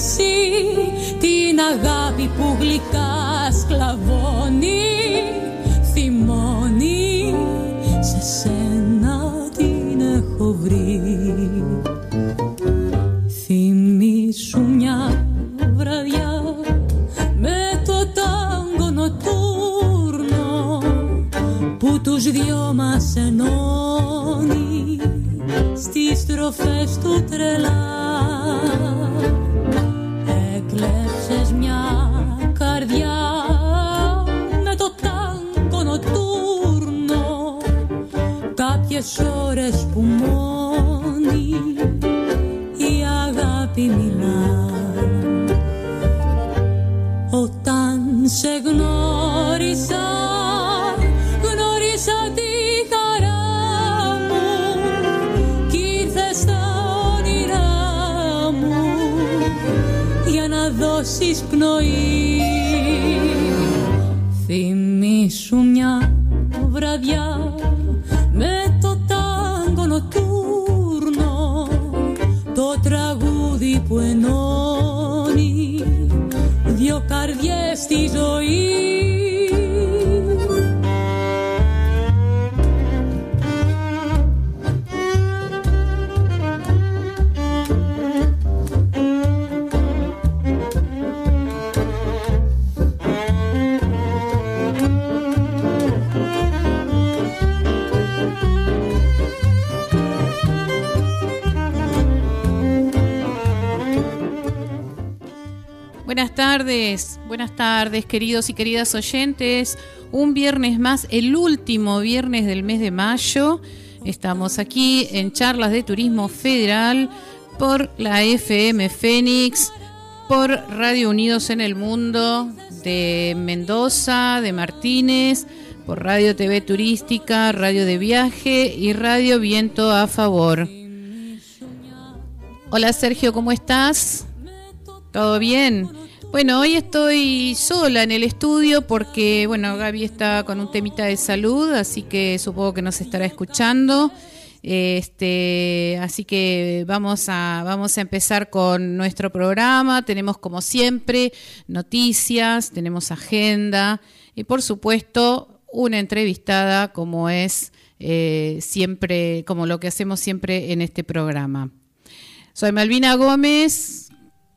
μεθύσι την αγάπη που braviar, meto tango notturno, to. Buenas tardes, buenas tardes queridos y queridas oyentes. Un viernes más, el último viernes del mes de mayo. Estamos aquí en Charlas de Turismo Federal por la FM Fénix, por Radio Unidos en el Mundo de Mendoza, de Martínez, por Radio TV Turística, Radio de Viaje y Radio Viento a Favor. Hola Sergio, ¿cómo estás? ¿Todo bien? Bueno, hoy estoy sola en el estudio porque, bueno, Gaby está con un temita de salud, así que supongo que nos estará escuchando. Este, así que vamos a, vamos a empezar con nuestro programa. Tenemos, como siempre, noticias, tenemos agenda y, por supuesto, una entrevistada, como es eh, siempre, como lo que hacemos siempre en este programa. Soy Malvina Gómez,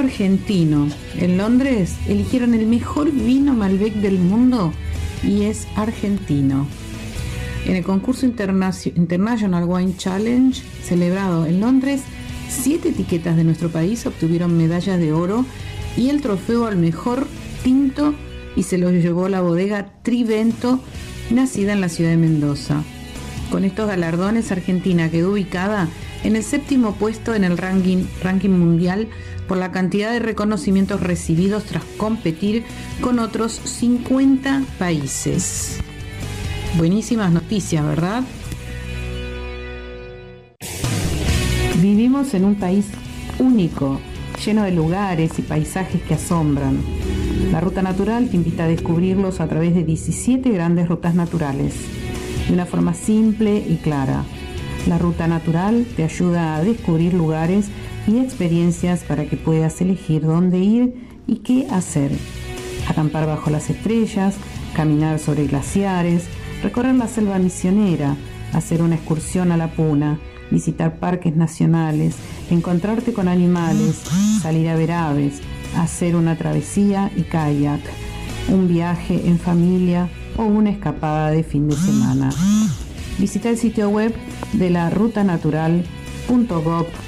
Argentino. En Londres eligieron el mejor vino Malbec del mundo y es argentino. En el concurso International Wine Challenge, celebrado en Londres, siete etiquetas de nuestro país obtuvieron medallas de oro y el trofeo al mejor tinto y se lo llevó la bodega Trivento, nacida en la ciudad de Mendoza. Con estos galardones, Argentina quedó ubicada en el séptimo puesto en el ranking mundial por la cantidad de reconocimientos recibidos tras competir con otros 50 países. Buenísimas noticias, ¿verdad? Vivimos en un país único, lleno de lugares y paisajes que asombran. La Ruta Natural te invita a descubrirlos a través de 17 grandes rutas naturales, de una forma simple y clara. La Ruta Natural te ayuda a descubrir lugares y experiencias para que puedas elegir dónde ir y qué hacer. Acampar bajo las estrellas, caminar sobre glaciares, recorrer la selva misionera, hacer una excursión a la puna, visitar parques nacionales, encontrarte con animales, salir a ver aves, hacer una travesía y kayak, un viaje en familia o una escapada de fin de semana. Visita el sitio web de la rutanatural.gov.ar.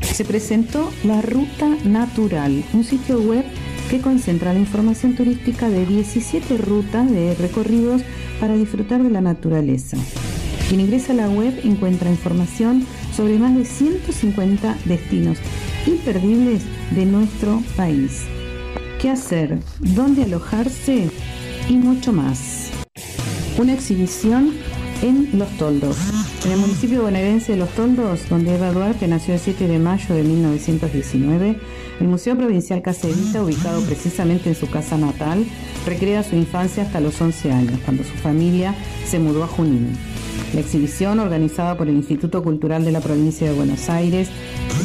Se presentó La Ruta Natural, un sitio web que concentra la información turística de 17 rutas de recorridos para disfrutar de la naturaleza. Quien ingresa a la web encuentra información sobre más de 150 destinos imperdibles de nuestro país. ¿Qué hacer? ¿Dónde alojarse? Y mucho más. Una exhibición en Los Toldos. En el municipio bonaerense de Los Toldos, donde Eva Duarte nació el 7 de mayo de 1919, el Museo Provincial Caserita, ubicado precisamente en su casa natal, recrea su infancia hasta los 11 años, cuando su familia se mudó a Junín. La exhibición, organizada por el Instituto Cultural de la Provincia de Buenos Aires,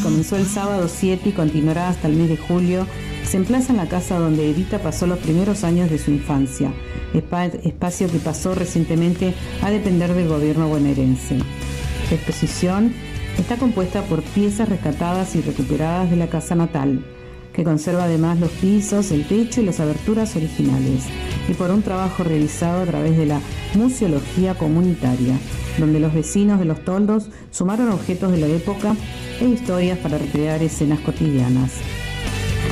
comenzó el sábado 7 y continuará hasta el mes de julio, se emplaza en la casa donde Evita pasó los primeros años de su infancia, espacio que pasó recientemente a depender del gobierno bonaerense. La exposición está compuesta por piezas rescatadas y recuperadas de la casa natal, que conserva además los pisos, el techo y las aberturas originales, y por un trabajo realizado a través de la museología comunitaria, donde los vecinos de los toldos sumaron objetos de la época e historias para recrear escenas cotidianas.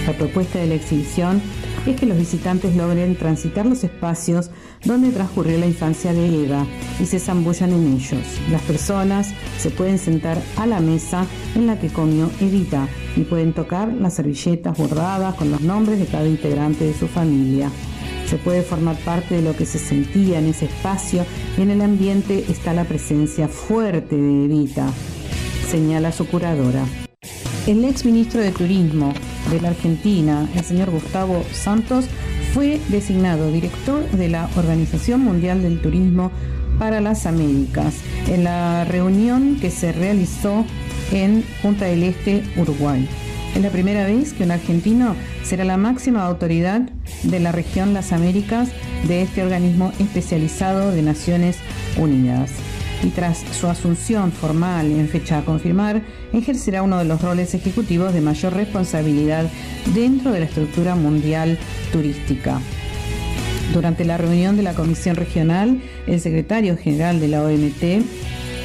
La propuesta de la exhibición es que los visitantes logren transitar los espacios donde transcurrió la infancia de Eva y se zambullan en ellos. Las personas se pueden sentar a la mesa en la que comió Evita y pueden tocar las servilletas bordadas con los nombres de cada integrante de su familia. Se puede formar parte de lo que se sentía en ese espacio y en el ambiente está la presencia fuerte de Evita, señala su curadora. El ex ministro de Turismo de la Argentina, el señor Gustavo Santos, fue designado director de la Organización Mundial del Turismo para las Américas en la reunión que se realizó en Punta del Este, Uruguay. Es la primera vez que un argentino será la máxima autoridad de la región Las Américas de este organismo especializado de Naciones Unidas y tras su asunción formal en fecha a confirmar, ejercerá uno de los roles ejecutivos de mayor responsabilidad dentro de la estructura mundial turística. Durante la reunión de la Comisión Regional, el secretario general de la OMT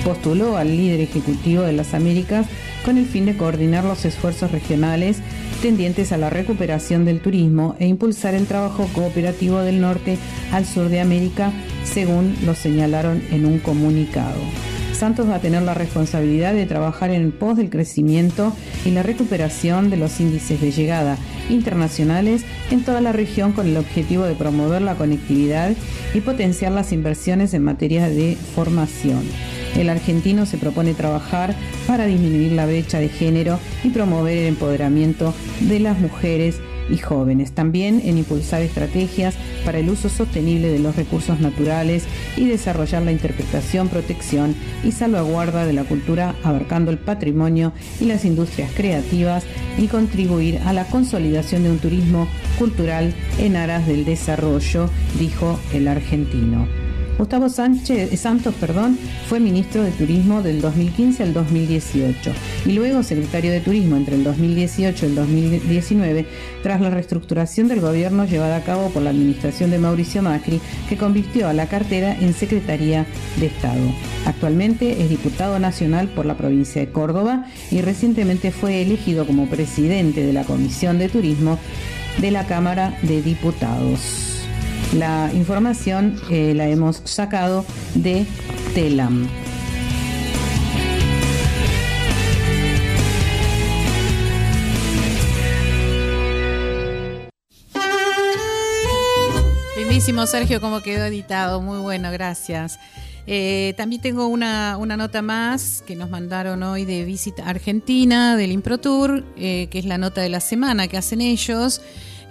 postuló al líder ejecutivo de las Américas con el fin de coordinar los esfuerzos regionales tendientes a la recuperación del turismo e impulsar el trabajo cooperativo del norte al sur de América, según lo señalaron en un comunicado. Santos va a tener la responsabilidad de trabajar en pos del crecimiento y la recuperación de los índices de llegada internacionales en toda la región con el objetivo de promover la conectividad y potenciar las inversiones en materia de formación. El argentino se propone trabajar para disminuir la brecha de género y promover el empoderamiento de las mujeres y jóvenes. También en impulsar estrategias para el uso sostenible de los recursos naturales y desarrollar la interpretación, protección y salvaguarda de la cultura abarcando el patrimonio y las industrias creativas y contribuir a la consolidación de un turismo cultural en aras del desarrollo, dijo el argentino. Gustavo Sánchez, eh, Santos perdón, fue ministro de Turismo del 2015 al 2018 y luego secretario de Turismo entre el 2018 y el 2019 tras la reestructuración del gobierno llevada a cabo por la administración de Mauricio Macri que convirtió a la cartera en Secretaría de Estado. Actualmente es diputado nacional por la provincia de Córdoba y recientemente fue elegido como presidente de la Comisión de Turismo de la Cámara de Diputados. La información eh, la hemos sacado de Telam. Lindísimo, Sergio, como quedó editado. Muy bueno, gracias. Eh, también tengo una, nota más que nos mandaron hoy de Visita Argentina, del ImproTour, eh, que es la nota de la semana que hacen ellos.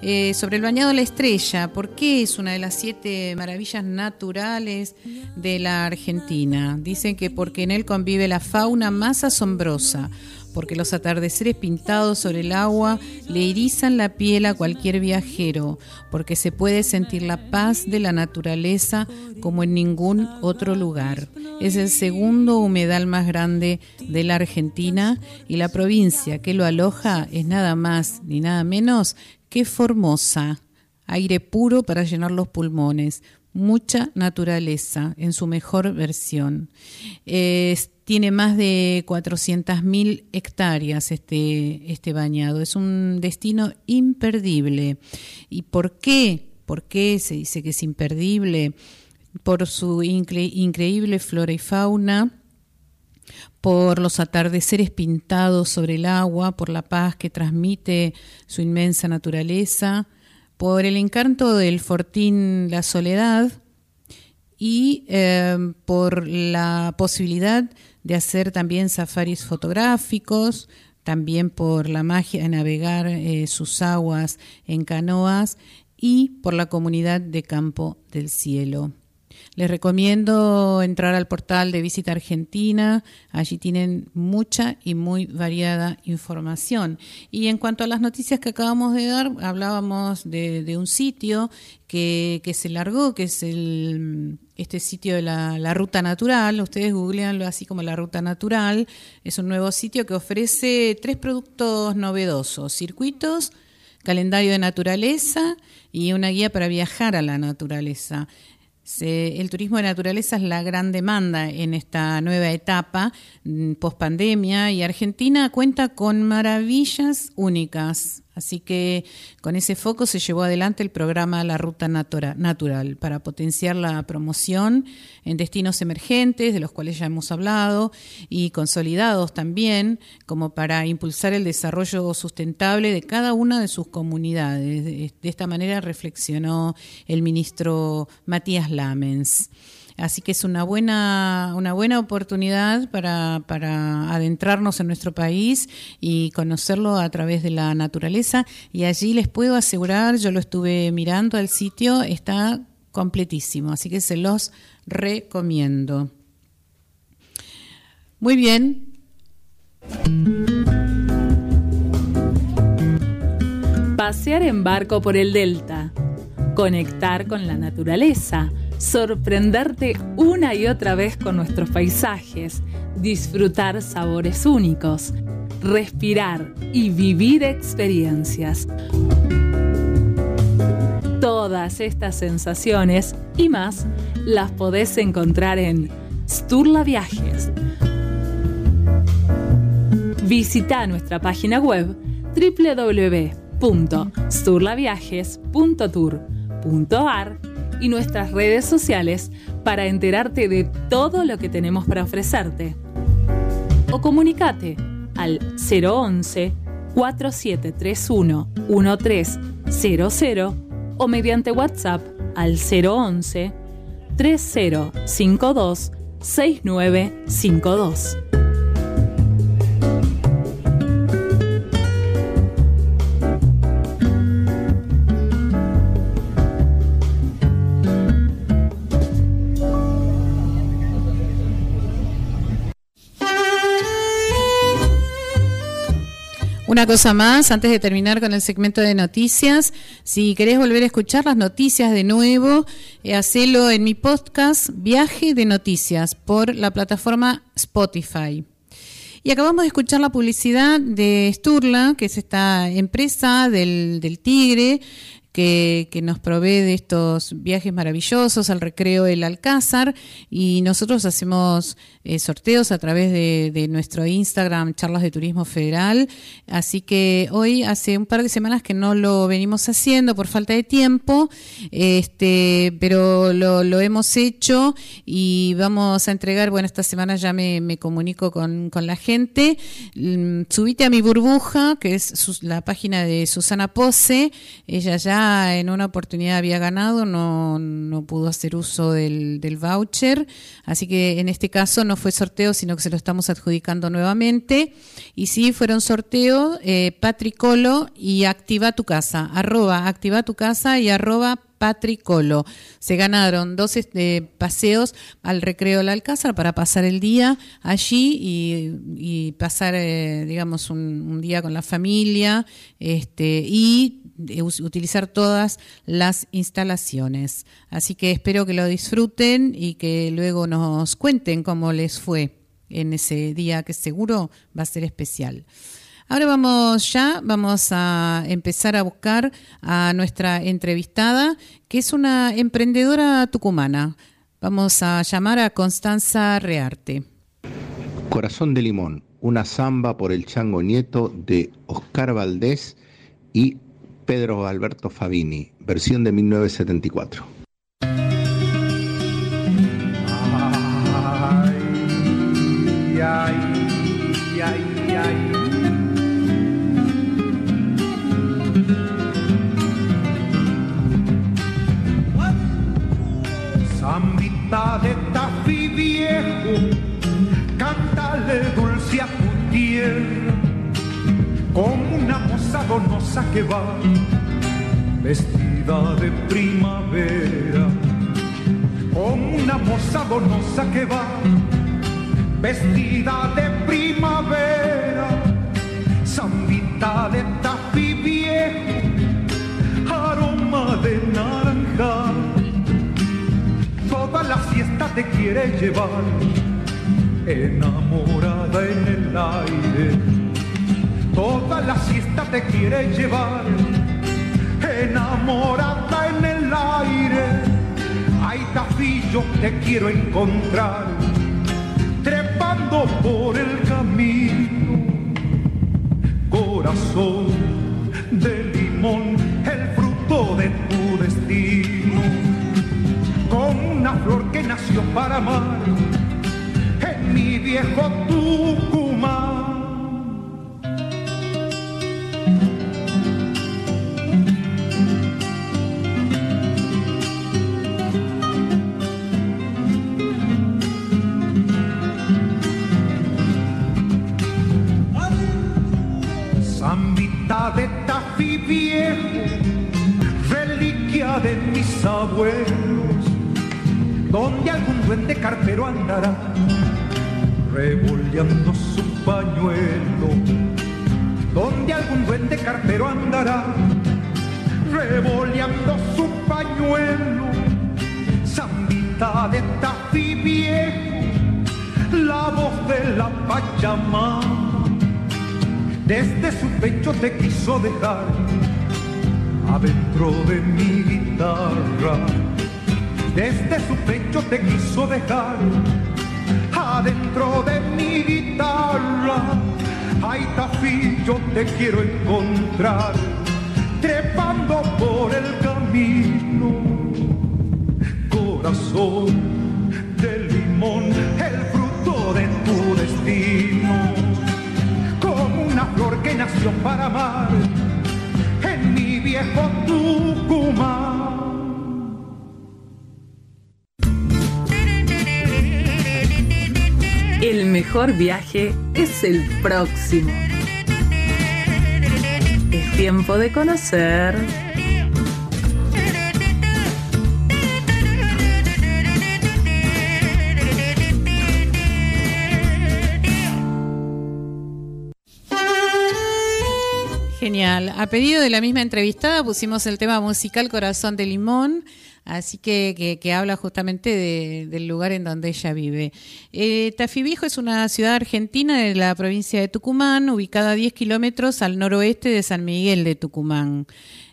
Eh, sobre el bañado de la estrella. ¿Por qué es una de las siete maravillas naturales de la Argentina? Dicen que porque en él convive la fauna más asombrosa porque los atardeceres pintados sobre el agua le erizan la piel a cualquier viajero, porque se puede sentir la paz de la naturaleza como en ningún otro lugar. Es el segundo humedal más grande de la Argentina y la provincia que lo aloja es nada más ni nada menos que Formosa. Aire puro para llenar los pulmones, mucha naturaleza en su mejor versión. tiene más de 400.000 hectáreas este, este bañado. Es un destino imperdible. ¿Y por qué? ¿Por qué se dice que es imperdible? Por su increíble flora y fauna, por los atardeceres pintados sobre el agua, por la paz que transmite su inmensa naturaleza, por el encanto del fortín La Soledad y eh, por la posibilidad de hacer también safaris fotográficos, también por la magia de navegar eh, sus aguas en canoas y por la comunidad de Campo del Cielo. Les recomiendo entrar al portal de Visita Argentina, allí tienen mucha y muy variada información. Y en cuanto a las noticias que acabamos de dar, hablábamos de, un sitio que, se largó, que es el, este sitio de la, Ruta Natural. Ustedes googleanlo así como la Ruta Natural. Es un nuevo sitio que ofrece tres productos novedosos, circuitos, calendario de naturaleza y una guía para viajar a la naturaleza el turismo de naturaleza es la gran demanda en esta nueva etapa mm, post pandemia y Argentina cuenta con maravillas únicas Así que con ese foco se llevó adelante el programa La Ruta Natural para potenciar la promoción en destinos emergentes, de los cuales ya hemos hablado, y consolidados también, como para impulsar el desarrollo sustentable de cada una de sus comunidades. De esta manera reflexionó el ministro Matías Lamens. Así que es una buena, una buena oportunidad para, para adentrarnos en nuestro país y conocerlo a través de la naturaleza. Y allí les puedo asegurar, yo lo estuve mirando al sitio, está completísimo, así que se los recomiendo. Muy bien. Pasear en barco por el delta, conectar con la naturaleza sorprenderte una y otra vez con nuestros paisajes, disfrutar sabores únicos, respirar y vivir experiencias. Todas estas sensaciones y más las podés encontrar en Sturla Viajes. Visita nuestra página web www.sturlaviajes.tour.ar y nuestras redes sociales para enterarte de todo lo que tenemos para ofrecerte. O comunicate al 011 4731 1300 o mediante WhatsApp al 011 3052 6952. Una cosa más, antes de terminar con el segmento de noticias, si querés volver a escuchar las noticias de nuevo, eh, hacelo en mi podcast Viaje de Noticias por la plataforma Spotify. Y acabamos de escuchar la publicidad de Sturla, que es esta empresa del, del Tigre, que, nos provee de estos viajes maravillosos al recreo El Alcázar y nosotros hacemos eh, sorteos a través de, nuestro Instagram, Charlas de Turismo Federal. Así que hoy hace un par de semanas que no lo venimos haciendo por falta de tiempo, este, pero lo, hemos hecho y vamos a entregar, bueno, esta semana ya me, comunico con, la gente. Mm, subite a mi burbuja, que es la página de Susana Pose, ella ya en una oportunidad había ganado, no, no pudo hacer uso del, del, voucher, así que en este caso no fue sorteo, sino que se lo estamos adjudicando nuevamente. Y sí, fueron sorteo eh, Patricolo y Activa tu Casa, arroba Activa tu Casa y arroba Patricolo. Se ganaron dos este, paseos al recreo del Alcázar para pasar el día allí y, pasar, eh, digamos, un, día con la familia este, y utilizar todas las instalaciones. Así que espero que lo disfruten y que luego nos cuenten cómo les fue en ese día que seguro va a ser especial. Ahora vamos ya, vamos a empezar a buscar a nuestra entrevistada, que es una emprendedora tucumana. Vamos a llamar a Constanza Rearte. Corazón de Limón, una samba por el chango nieto de Oscar Valdés y Pedro Alberto Fabini, versión de 1974. Ay, ay, de tafi viejo, cántale dulce a tu tierra, como una moza donosa que va, vestida de primavera, como una moza donosa que va, vestida de primavera, zambita de tafi viejo, aroma de naranja la siesta te quiere llevar, enamorada en el aire. Toda la siesta te quiere llevar, enamorada en el aire. Ay, tafillo, te quiero encontrar, trepando por el camino. Corazón nació para amar en mi viejo Tucumán. Zambita de Tafi viejo, reliquia de mis abuelos donde algún duende cartero andará, revoleando su pañuelo, donde algún duende cartero andará, revoleando su pañuelo, zambita de tafi viejo, la voz de la Pachamama, desde su pecho te quiso dejar, adentro de mi guitarra desde su pecho te quiso dejar adentro de mi guitarra. Ay, Tafillo, te quiero encontrar trepando por el camino. Corazón de limón, el fruto de tu destino. Como una flor que nació para amar en mi viejo Tucumán. Mejor viaje es el próximo. Es tiempo de conocer. Genial. A pedido de la misma entrevistada pusimos el tema musical Corazón de Limón así que, que, habla justamente del lugar en donde ella vive. Eh, Viejo es una ciudad argentina de la provincia de Tucumán, ubicada a 10 kilómetros al noroeste de San Miguel de Tucumán.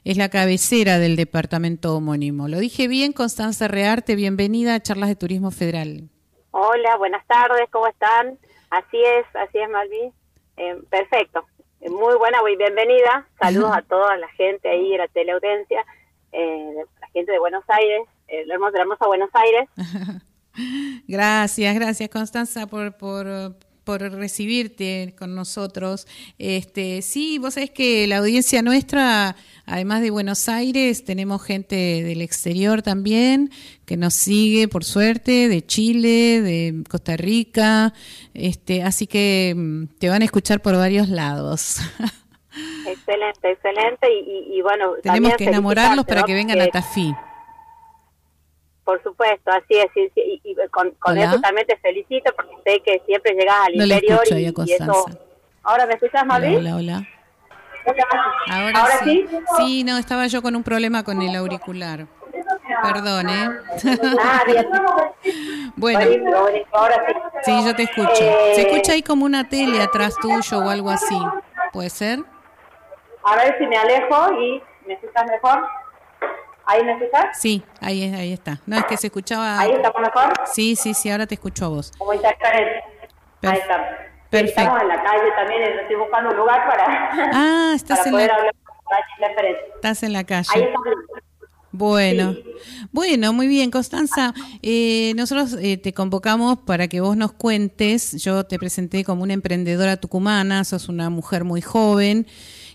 Es la cabecera del departamento homónimo. Lo dije bien, Constanza Rearte, bienvenida a Charlas de Turismo Federal. Hola, buenas tardes, ¿cómo están? Así es, así es, Malví. Eh, perfecto, muy buena, muy bienvenida. Saludos a toda la gente ahí, la teleaudiencia. Eh, gente de Buenos Aires, eh, hermoso, hermosa Buenos Aires. gracias, gracias Constanza por, por, por recibirte con nosotros. Este, sí, vos sabés que la audiencia nuestra, además de Buenos Aires, tenemos gente del exterior también que nos sigue, por suerte, de Chile, de Costa Rica, este, así que mm, te van a escuchar por varios lados. Excelente, excelente. Y, bueno, tenemos que enamorarlos para que vengan a Tafí. Por supuesto, así es. Y, con, eso también te felicito porque sé que siempre llegas al interior y, eso. ¿Ahora me escuchas, Mavi? Hola, hola. Ahora, sí. sí. no, estaba yo con un problema con el auricular. Perdón, ¿eh? Ah, bueno. Sí, yo te escucho. Se eh, escucha ahí como una tele atrás tuyo o algo así. ¿Puede ser? A ver si me alejo y me escuchas mejor. ¿Ahí me escuchas? Sí, ahí, ahí está. No, es que se escuchaba... ¿Ahí está mejor? Sí, sí, sí, ahora te escucho a vos. Como Ahí está. Perfecto. Estamos en la calle también, estoy buscando un lugar para, ah, estás para en poder la... hablar Estás en la calle. Ahí está. Bueno, bueno, muy bien, Constanza. Eh, nosotros eh, te convocamos para que vos nos cuentes. Yo te presenté como una emprendedora tucumana, sos una mujer muy joven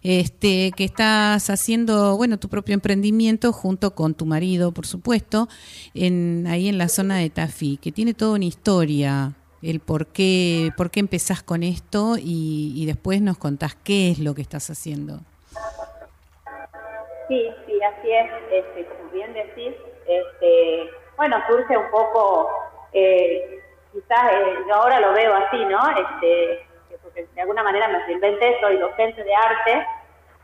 este, que estás haciendo, bueno, tu propio emprendimiento junto con tu marido, por supuesto, en, ahí en la zona de Tafí, que tiene toda una historia, el por qué, por qué empezás con esto y, después nos contás qué es lo que estás haciendo. Sí, sí, así es, este, como bien decís, este, bueno, surge un poco, eh, quizás eh, yo ahora lo veo así, ¿no? Este, de alguna manera me reinventé, soy docente de arte,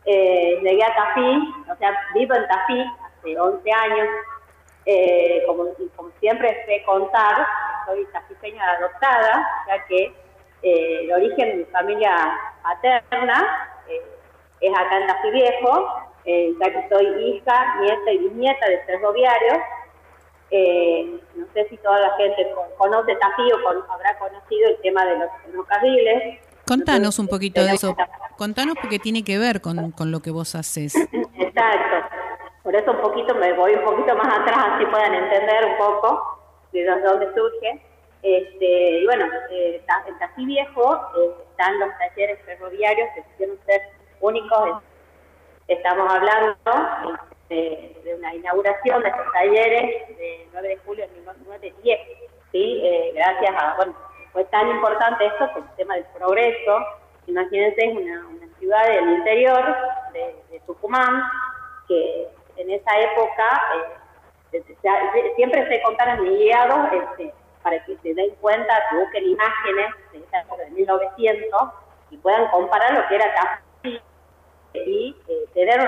eh, llegué a Tafí, o sea, vivo en Tafí hace 11 años, eh, como, siempre sé contar, soy tafiteña adoptada, ya que eh, el origen de mi familia paterna es acá en Tafí Viejo, ya que soy hija, nieta y bisnieta de ferroviarios. no sé si toda la gente conoce Tafí o habrá conocido el tema de los ferrocarriles. Contanos un poquito de eso. Contanos porque tiene que ver con, con lo que vos haces. Exacto. Por eso un poquito me voy un poquito más atrás, así puedan entender un poco de dónde surge. Este, y bueno, eh, en Viejo eh, están los talleres ferroviarios que quisieron ser únicos. Estamos hablando este, de, una inauguración de estos talleres de 9 de julio de 1910. ¿sí? Eh, gracias a, bueno, fue tan importante esto que el tema del progreso. Imagínense, es una, ciudad del interior de, Tucumán, que en esa época eh, siempre se contaron guiados este, para que se den cuenta, que busquen imágenes de esa época de 1900 y puedan comparar lo que era Café y eh, tener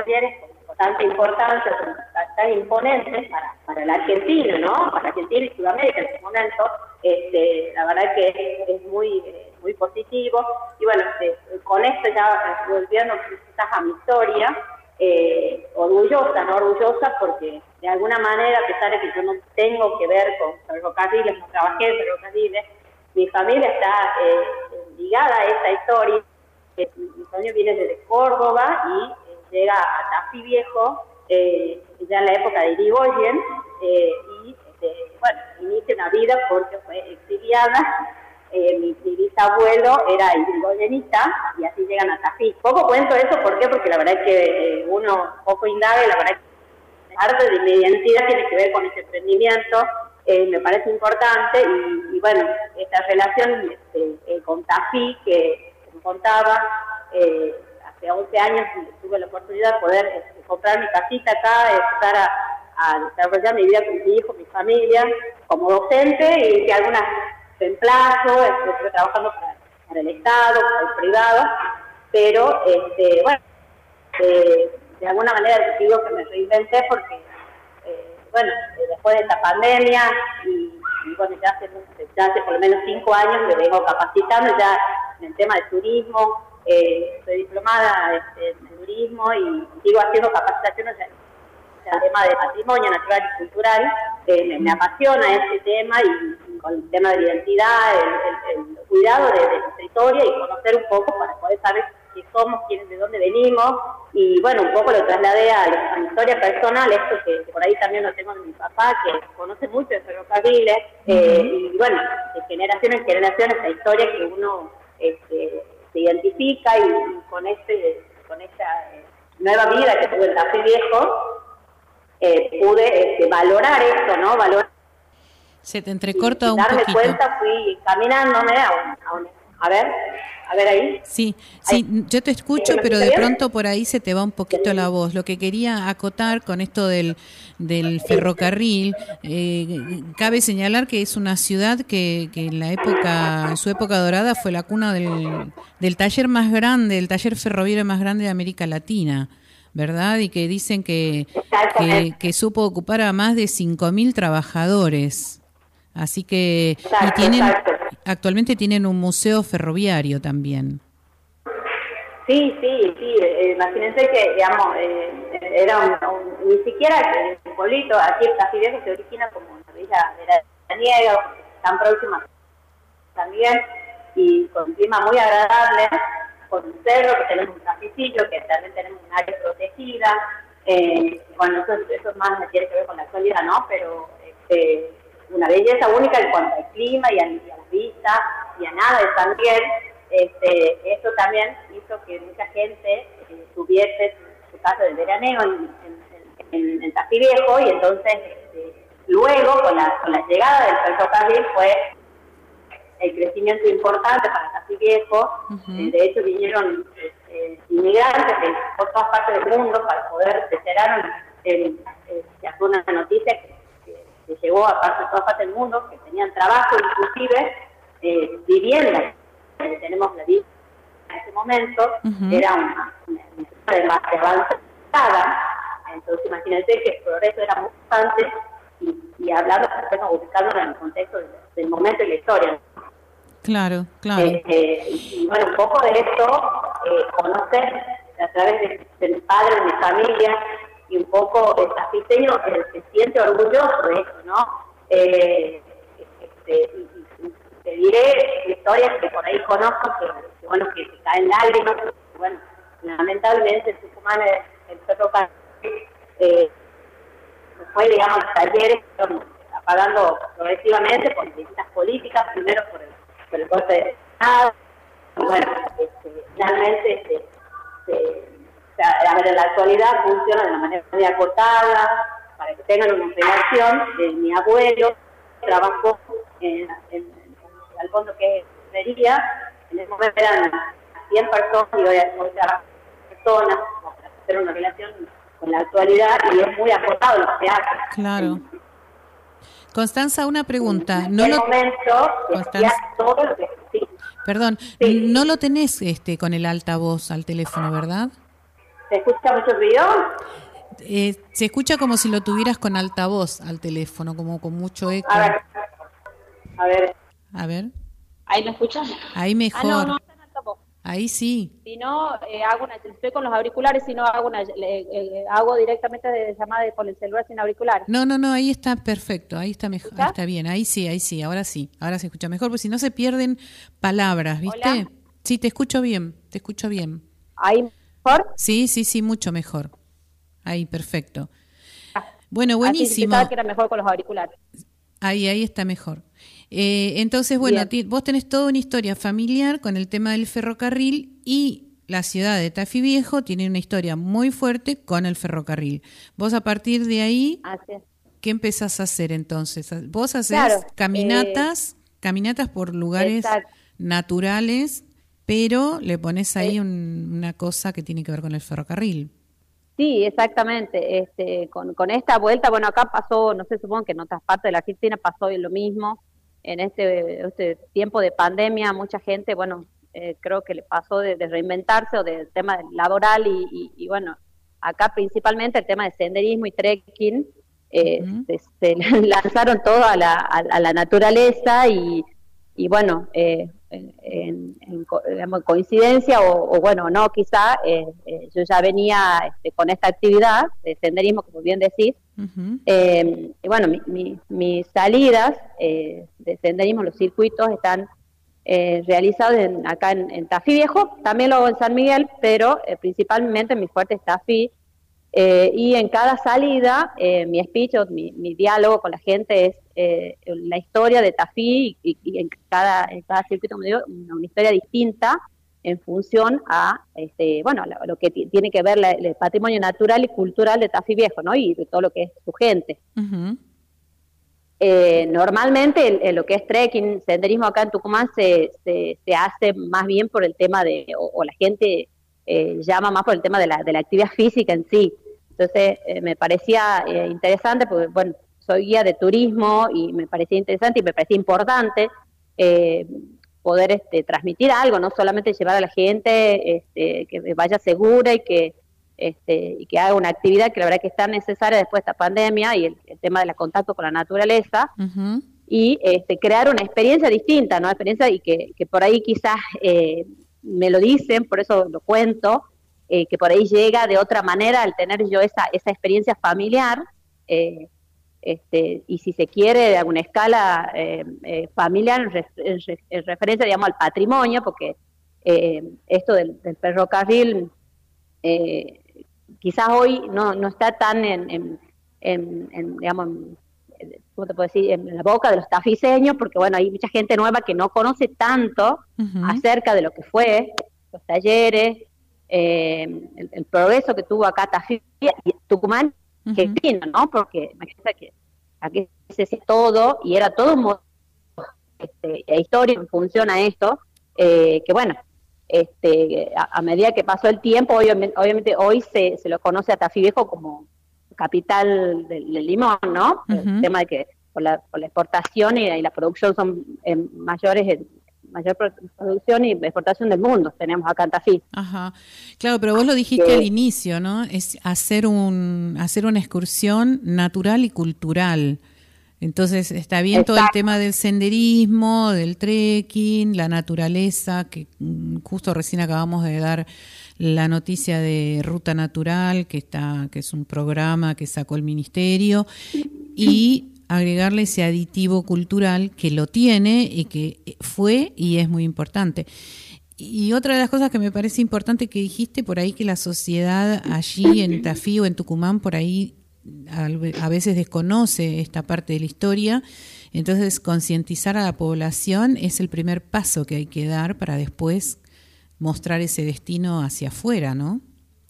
con tanta importancia, tan imponentes para, para la Argentina, ¿no? Para Argentina y Sudamérica en ese momento este, la verdad que es, muy muy positivo. Y bueno, este, con esto ya volviendo quizás a mi historia, eh, orgullosa, no orgullosa, porque de alguna manera, a pesar de que yo no tengo que ver con ferrocarriles, no trabajé en ferrocarriles, mi familia está eh, ligada a esta historia. Eh, mi sueño viene desde Córdoba y llega a Tafí Viejo, ya en la época de Irigoyen, y este, bueno, inicia una vida porque fue exiliada. Eh, mi, bisabuelo era irigoyenista y así llegan a Tafí. Poco cuento eso, ¿por qué? Porque la verdad es que eh, uno poco indaga y la verdad es que parte de mi identidad tiene que ver con ese emprendimiento. Eh, me parece importante y, bueno, esta relación este, con Tafí que me contaba, hace 11 años tuve la oportunidad de poder este, comprar mi casita acá, empezar a desarrollar mi vida con mi hijo, mi familia, como docente y que algunas reemplazo, estoy trabajando para, el Estado, para el privado, pero este, bueno, eh, de alguna manera digo que me reinventé porque, eh, bueno, eh, después de esta pandemia y, bueno, ya hace, ya hace por lo menos cinco años me vengo capacitando ya en el tema del turismo, soy diplomada este, en turismo y sigo haciendo capacitaciones el tema de patrimonio natural y cultural, eh, me, apasiona ese tema y, con el tema de la identidad, el, cuidado de, nuestra historia y conocer un poco para poder saber qué somos, quién, de dónde venimos, y bueno, un poco lo trasladé a, mi historia personal, esto que, por ahí también lo tengo de mi papá, que conoce mucho de ferrocarriles, eh, y bueno, de generación en generación esa historia que uno este, se identifica y, con este con esta eh, nueva vida que tuve en Café Viejo, eh, pude este, valorar esto, ¿no? Valorar se te entrecorta un darme poquito. cuenta fui caminándome a un, a, ver, a ver ahí. Sí, sí, yo te escucho, pero de pronto por ahí se te va un poquito la voz. Lo que quería acotar con esto del, del ferrocarril, eh, cabe señalar que es una ciudad que, que en la época, en su época dorada fue la cuna del, del taller más grande, el taller ferroviario más grande de América Latina. ¿verdad? Y que dicen que, que, que, supo ocupar a más de 5.000 trabajadores. Así que y tienen, actualmente tienen un museo ferroviario también. Sí, sí, sí. Eh, imagínense que, digamos, eh, era un, ni siquiera un pueblito, aquí en Viejo se origina como una villa de la niega, tan próxima también, y con un clima muy agradable, con un cerro, que tenemos un castillo, que también tenemos un área protegida. Eh, bueno, eso, eso más tiene que ver con la actualidad, ¿no? Pero este, una belleza única en cuanto al clima y a, la vista y a nada también. Este, esto también hizo que mucha gente eh, tuviese su, casa de veraneo en, en, en, Viejo y entonces este, luego con la, con la llegada del ferrocarril fue el crecimiento importante para Tafí Viejo. Eh, de hecho vinieron este, inmigrantes de por todas partes del mundo para poder, se enteraron, eh, eh, una noticia que que llegó a toda parte del mundo, que tenían trabajo, inclusive eh, vivienda. tenemos la vida en ese momento, era una, una más avanzada. Entonces, imagínense que el progreso era muy antes y, y hablando, ubicándolo en el contexto del, momento y la historia. Claro, claro. Eh, y bueno, un poco de esto, eh, conocer a través del padre de mi familia, y un poco el tapiceño se siente orgulloso de eso, ¿no? Eh, este, y, te diré historias que por ahí conozco que, bueno, que, caen lágrimas, bueno, lamentablemente en Tucumán el, perro eh, fue, digamos, talleres apagando progresivamente por distintas políticas, primero por el, por el golpe de Estado, y bueno, este, finalmente este, en la actualidad funciona de una manera muy acotada, para que tengan una relación de mi abuelo, trabajó en, en, el fondo que es Sería, en ese momento eran 100 personas y hoy, trabajan personas, para hacer una relación con la actualidad y es muy acotado lo que hace. Claro. Constanza, una pregunta. En no lo... momento, Constanza... todo lo que... Sí. Perdón, no lo tenés este con el altavoz al teléfono, ¿verdad? ¿Se escucha mucho ruido? Eh, se escucha como si lo tuvieras con altavoz al teléfono, como con mucho eco. A ver. A ver. A ver. ¿Ahí me escuchan? Ahí mejor. Ah, no, no, Ahí sí. Si no, eh, hago una, estoy con los auriculares, si no hago una, eh, hago directamente de llamada con el celular sin auriculares. No, no, no, ahí está perfecto, ahí está mejor, ahí está bien, ahí sí, ahí sí, ahora sí, ahora se escucha mejor, porque si no se pierden palabras, ¿viste? Sí, te escucho bien, te escucho bien. Ahí Sí, sí, sí, mucho mejor. Ahí, perfecto. Ah, bueno, buenísimo. que era mejor con los auriculares. Ahí, ahí está mejor. Eh, entonces, bueno, vos tenés toda una historia familiar con el tema del ferrocarril y la ciudad de Tafí Viejo tiene una historia muy fuerte con el ferrocarril. Vos a partir de ahí, ¿qué empezás a hacer entonces? Vos haces caminatas, eh, caminatas por lugares naturales pero le pones ahí una cosa que tiene que ver con el ferrocarril. Sí, exactamente. Este, con, con esta vuelta, bueno, acá pasó, no sé, supongo que en otras partes de la Argentina pasó lo mismo. En este, este tiempo de pandemia, mucha gente, bueno, eh, creo que le pasó de, reinventarse o del tema laboral y, bueno, acá principalmente el tema de senderismo y trekking, eh, se, lanzaron todo a la, a, la naturaleza y, y bueno, eh, en, coincidencia o, bueno, no quizá, eh, eh, yo ya venía este, con esta actividad de senderismo, como bien decís, eh, y bueno, mis salidas de senderismo, los circuitos están realizados en, acá en, Tafí Viejo, también lo hago en San Miguel, pero principalmente mi fuerte es Tafí. Y en cada salida, mi speech o mi, diálogo con la gente es la historia de Tafí y, en, cada, en cada circuito me digo, una, historia distinta en función a este, bueno lo, que tiene que ver el patrimonio natural y cultural de Tafí Viejo, ¿no? Y de todo lo que es su gente. Eh, normalmente lo que es trekking, senderismo acá en Tucumán se, se, hace más bien por el tema de, o, la gente eh, llama más por el tema de la, de la actividad física en sí. Entonces eh, me parecía interesante porque, bueno, soy guía de turismo y me parecía interesante y me parecía importante poder este, transmitir algo, no solamente llevar a la gente este, que vaya segura y que este, y que haga una actividad que la verdad que está necesaria después de esta pandemia y el, tema del contacto con la naturaleza y este, crear una experiencia distinta, ¿no? Experiencia y que, por ahí quizás eh, me lo dicen, por eso lo cuento, eh, que por ahí llega de otra manera al tener yo esa, esa experiencia familiar. Eh, este, y si se quiere de alguna escala familiar en, referencia digamos al patrimonio porque esto del, del ferrocarril eh, quizás hoy no, no está tan en, en, digamos, ¿cómo te puedo decir?, en la boca de los tafiseños, porque bueno, hay mucha gente nueva que no conoce tanto acerca de lo que fue, los talleres, eh, el, progreso que tuvo acá Tafí y Tucumán, que vino, ¿no? Porque imagínate que aquí se hace todo y era todo un este, historia en función a esto, eh, que bueno, este, a, medida que pasó el tiempo, obviamente, hoy se, se, lo conoce a Tafí Viejo como capital del, limón, ¿no? El tema de que por la, exportación y, la producción son mayores, mayor producción y exportación del mundo tenemos acá en Tafí. Ajá, claro, pero vos lo dijiste al inicio, ¿no? Es hacer un hacer una excursión natural y cultural. Entonces está bien todo el tema del senderismo, del trekking, la naturaleza, que mm, justo recién acabamos de dar la noticia de Ruta Natural, que está, que es un programa que sacó el ministerio, y agregarle ese aditivo cultural que lo tiene y que fue y es muy importante. Y otra de las cosas que me parece importante que dijiste por ahí que la sociedad allí en Tafí o en Tucumán por ahí a veces desconoce esta parte de la historia, entonces concientizar a la población es el primer paso que hay que dar para después mostrar ese destino hacia afuera, ¿no?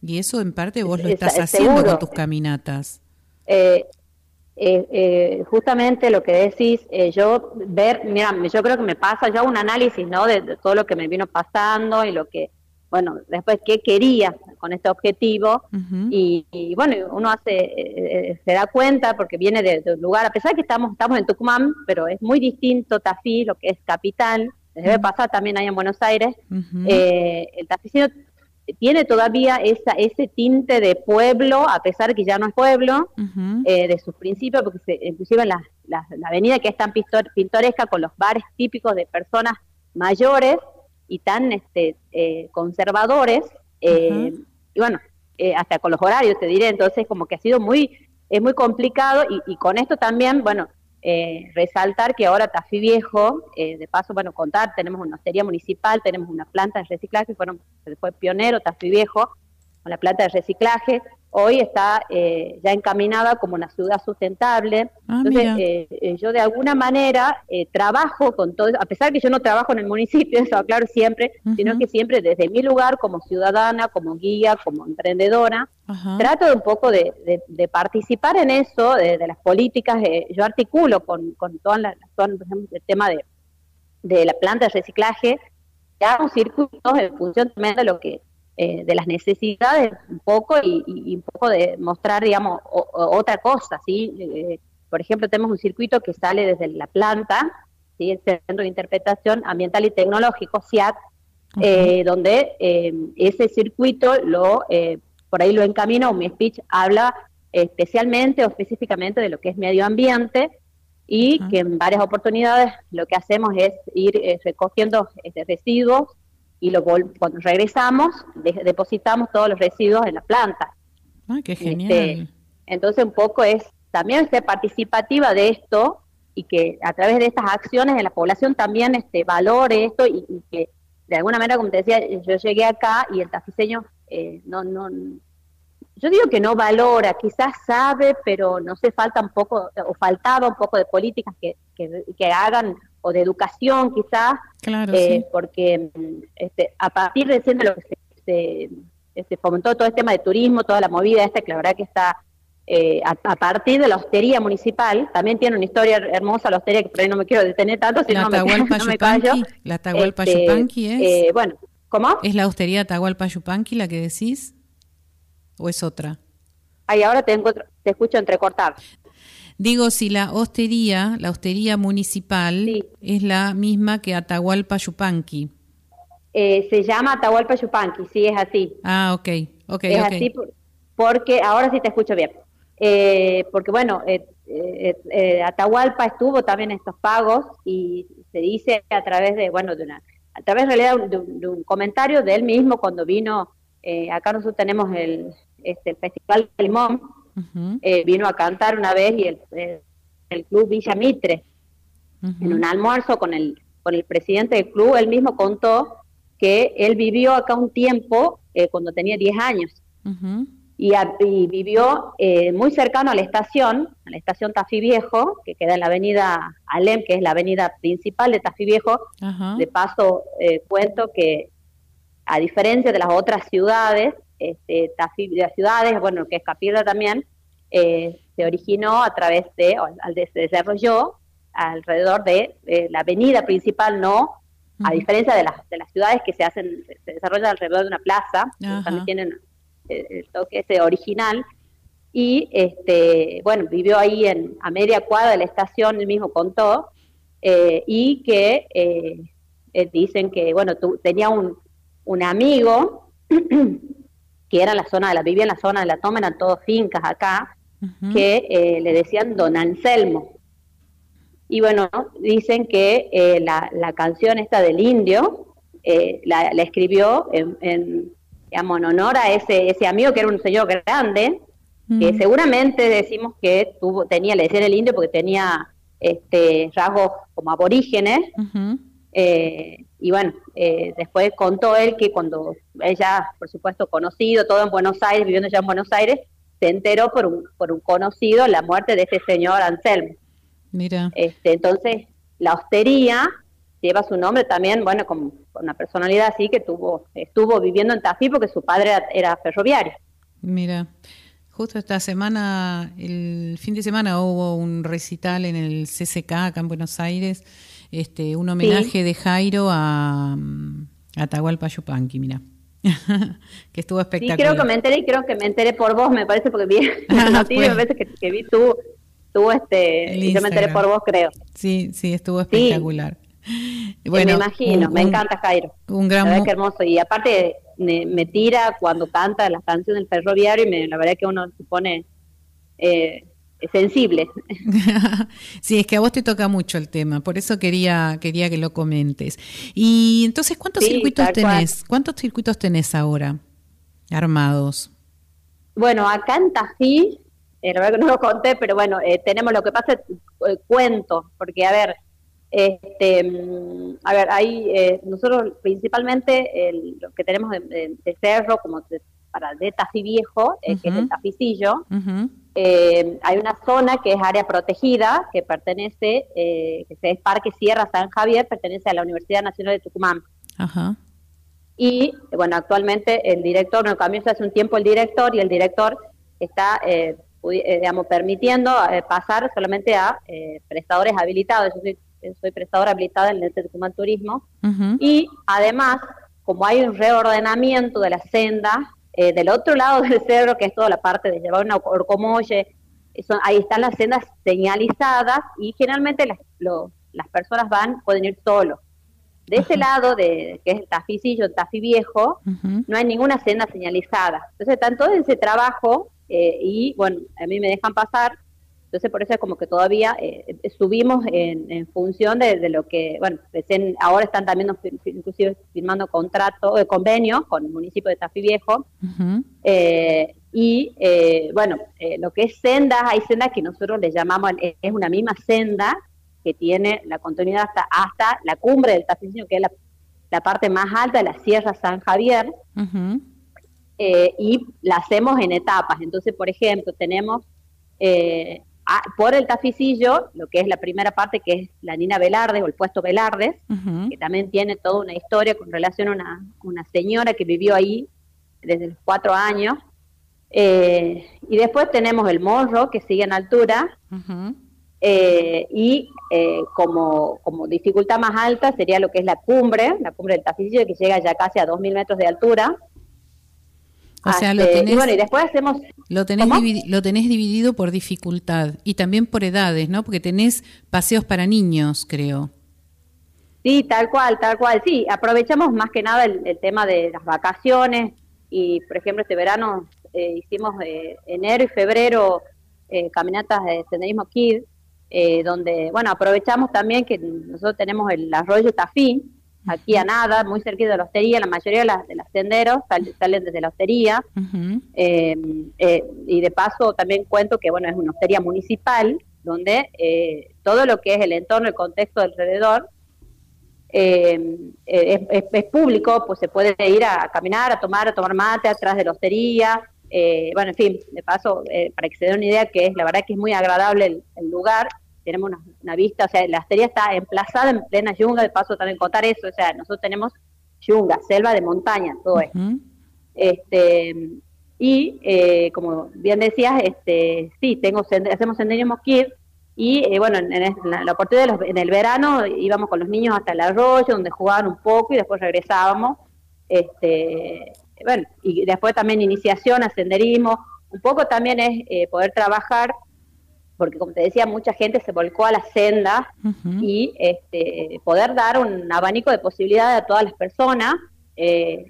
Y eso en parte vos lo estás haciendo con tus caminatas. Eh, eh, eh, justamente lo que decís, yo ver, mira, yo creo que me pasa ya un análisis, ¿no? de, todo lo que me vino pasando y lo que bueno, después qué quería con este objetivo. Y, bueno, uno hace, eh, eh, se da cuenta porque viene de, un lugar, a pesar de que estamos, estamos en Tucumán, pero es muy distinto Tafí, lo que es capital, debe pasar también ahí en Buenos Aires, eh, el tiene todavía esa, ese tinte de pueblo, a pesar de que ya no es pueblo, de sus principios, porque se, inclusive la, la, avenida que es tan pintoresca con los bares típicos de personas mayores, y tan este, eh, conservadores, eh, y bueno, eh, hasta con los horarios te diré, entonces como que ha sido muy, es muy complicado y, con esto también, bueno, resaltar que ahora Tafí Viejo, de paso, bueno, contar, tenemos una hostería municipal, tenemos una planta de reciclaje, fueron, fue pionero Tafí Viejo, con la planta de reciclaje, hoy está eh, ya encaminada como una ciudad sustentable. Ah, Entonces, eh, eh, yo de alguna manera trabajo con todo, a pesar que yo no trabajo en el municipio, eso aclaro siempre, sino que siempre desde mi lugar como ciudadana, como guía, como emprendedora, trato de un poco de, participar en eso, de, las políticas, yo articulo con, con todas las, por ejemplo, el tema de, de la planta de reciclaje, hago circuitos en función también de lo que eh, de las necesidades un poco y, un poco de mostrar, digamos, otra cosa, ¿sí? Eh, por ejemplo, tenemos un circuito que sale desde la planta, ¿sí? el Centro de Interpretación Ambiental y Tecnológico, CIAT, eh, donde ese circuito lo por ahí lo encamino, mi speech habla especialmente o específicamente de lo que es medio ambiente y que en varias oportunidades lo que hacemos es ir recogiendo este, residuos y lo cuando regresamos depositamos todos los residuos en la planta. Ah, qué genial. Este, entonces un poco es también ser participativa de esto y que a través de estas acciones la población también este, valore esto y, que de alguna manera, como te decía, yo llegué acá y el tafiseño eh, no, no, yo digo que no valora, quizás sabe, pero no se falta un poco, o faltaba un poco de políticas que, que, hagan, o de educación quizás, eh, porque este, a partir de siendo lo que se, se, fomentó todo el tema de turismo, toda la movida esta, que la verdad que está eh, a, partir de la hostería municipal, también tiene una historia hermosa la hostería, que por ahí no me quiero detener tanto, si la no me, no callo. La Tahualpa este, es. Eh, bueno, ¿cómo? ¿Es la hostería Tahualpa Yupanqui la que decís? ¿O es otra? Ay, ahora te, te escucho entrecortar. Digo, si la hostería, la hostería municipal, es la misma que Atahualpa Yupanqui. Eh, se llama Atahualpa Yupanqui, sí, es así. Ah, ok, ok, Es así porque, ahora sí te escucho bien. Eh, porque bueno, eh, eh, Atahualpa estuvo también en estos pagos y se dice a través de, bueno, de una, a través en realidad de un, comentario de él mismo cuando vino, acá nosotros tenemos el, este, Festival del Limón, vino a cantar una vez y el, el club Villa Mitre, en un almuerzo con el, con el presidente del club, él mismo contó que él vivió acá un tiempo cuando tenía 10 años. Y, vivió eh, muy cercano a la estación, a la estación Tafí Viejo, que queda en la avenida Alem, que es la avenida principal de Tafí Viejo. De paso, eh, cuento que a diferencia de las otras ciudades, este, Tafí, de las ciudades, bueno, que es Capirra también, eh, se originó a través de, al se desarrolló alrededor de la avenida principal, no, a diferencia de las, de las ciudades que se hacen, se desarrollan alrededor de una plaza, también tienen el toque ese original, y este, bueno, vivió ahí en, a media cuadra de la estación, él mismo contó, eh, y que eh, eh, dicen que, bueno, tenía un, un amigo que era la zona de la, vivía en la zona de la toma, eran todos fincas acá, que le decían Don Anselmo. Y bueno, dicen que la, la, canción esta del indio la, la, escribió en digamos, en honor a ese, ese amigo que era un señor grande, que seguramente decimos que tuvo, tenía, le decían el indio porque tenía este rasgos como aborígenes, eh, y bueno, eh, después contó él que cuando ella, por supuesto, conocido, todo en Buenos Aires, viviendo ya en Buenos Aires, se enteró por un, por un conocido la muerte de ese señor Anselmo. Mira. Este, entonces, la hostería lleva su nombre también, bueno, con, una personalidad así que tuvo, estuvo viviendo en Tafí porque su padre era, ferroviario. Mira, justo esta semana, el fin de semana hubo un recital en el CCK acá en Buenos Aires, este, un homenaje de Jairo a, a Tahualpa Yupanqui, mira. que estuvo espectacular. Sí, creo que me enteré y creo que me enteré por vos, me parece, porque vi las veces que, vi tú, tú este, y yo me enteré por vos, creo. Sí, sí, estuvo espectacular. Bueno, me imagino, me encanta Jairo. Un gran la verdad que hermoso. Y aparte me, tira cuando canta las canciones del ferroviario y me, la verdad que uno se pone eh, sensible. sí, es que a vos te toca mucho el tema, por eso quería, quería que lo comentes. Y entonces, ¿cuántos circuitos tenés? ¿Cuántos circuitos tenés ahora armados? Bueno, acá en Tají, eh, la verdad que no lo conté, pero bueno, eh, tenemos lo que pasa, eh, cuento, porque a ver, este, mm, a ver, hay, eh, nosotros principalmente el, lo que tenemos de, cerro, como para de Tafí Viejo, que es el Taficillo, eh, hay una zona que es área protegida, que pertenece, que es Parque Sierra San Javier, pertenece a la Universidad Nacional de Tucumán. Y bueno, actualmente el director, no cambió hace un tiempo el director y el director está digamos, permitiendo pasar solamente a prestadores habilitados. Yo soy prestadora habilitada en el Tucumán Turismo, y además, como hay un reordenamiento de la senda, eh, del otro lado del cerro, que es toda la parte de llevar una orcomolle, ahí están las sendas señalizadas y generalmente las, las personas van, pueden ir solos. De ese lado, de que es el Taficillo, el Tafí Viejo, no hay ninguna senda señalizada. Entonces, están todo ese trabajo eh, y, bueno, a mí me dejan pasar entonces, por eso es como que todavía eh, subimos en, función de, lo que, bueno, ahora están también inclusive firmando contrato, eh, convenio con el municipio de Tafí Viejo. Eh, y bueno, lo que es sendas, hay sendas que nosotros le llamamos, es una misma senda, que tiene la continuidad hasta, hasta la cumbre del Tafillo, que es la, la, parte más alta de la Sierra San Javier, eh, y la hacemos en etapas. Entonces, por ejemplo, tenemos eh, por el Taficillo, lo que es la primera parte, que es la Nina Velarde o el puesto Velarde, que también tiene toda una historia con relación a una, una señora que vivió ahí desde los cuatro años. Eh, y después tenemos el morro, que sigue en altura. Eh, y eh, como, como dificultad más alta sería lo que es la cumbre, la cumbre del Taficillo, que llega ya casi a 2.000 metros de altura. O sea, lo tenés, y bueno, y después hacemos... Lo tenés, lo tenés dividido por dificultad y también por edades, ¿no? Porque tenés paseos para niños, creo. Sí, tal cual, tal cual. Sí, aprovechamos más que nada el, tema de las vacaciones y, por ejemplo, este verano eh, hicimos eh, enero y febrero eh, caminatas de senderismo Kid, donde, bueno, aprovechamos también que nosotros tenemos el arroyo Tafí, aquí a nada, muy cerquita de la hostería, la mayoría de, las, de los senderos salen desde la hostería, eh, eh, y de paso también cuento que, bueno, es una hostería municipal, donde eh, todo lo que es el entorno, el contexto alrededor, es, es, público, pues se puede ir a, caminar, a tomar, a tomar mate atrás de la hostería, bueno, en fin, de paso, para que se den una idea que es, la verdad que es muy agradable el lugar, tenemos una, vista, o sea, la hostería está emplazada en plena yunga, de paso también contar eso, o sea, nosotros tenemos yunga, selva de montaña, todo esto. Este, y eh, como bien decías, este, sí, tengo hacemos senderismo kid y eh, bueno, en, la, oportunidad de los, en el verano íbamos con los niños hasta el arroyo donde jugaban un poco y después regresábamos. Este, bueno, y después también iniciación a senderismo, un poco también es eh, poder trabajar porque como te decía, mucha gente se volcó a la senda y este, poder dar un abanico de posibilidades a todas las personas eh,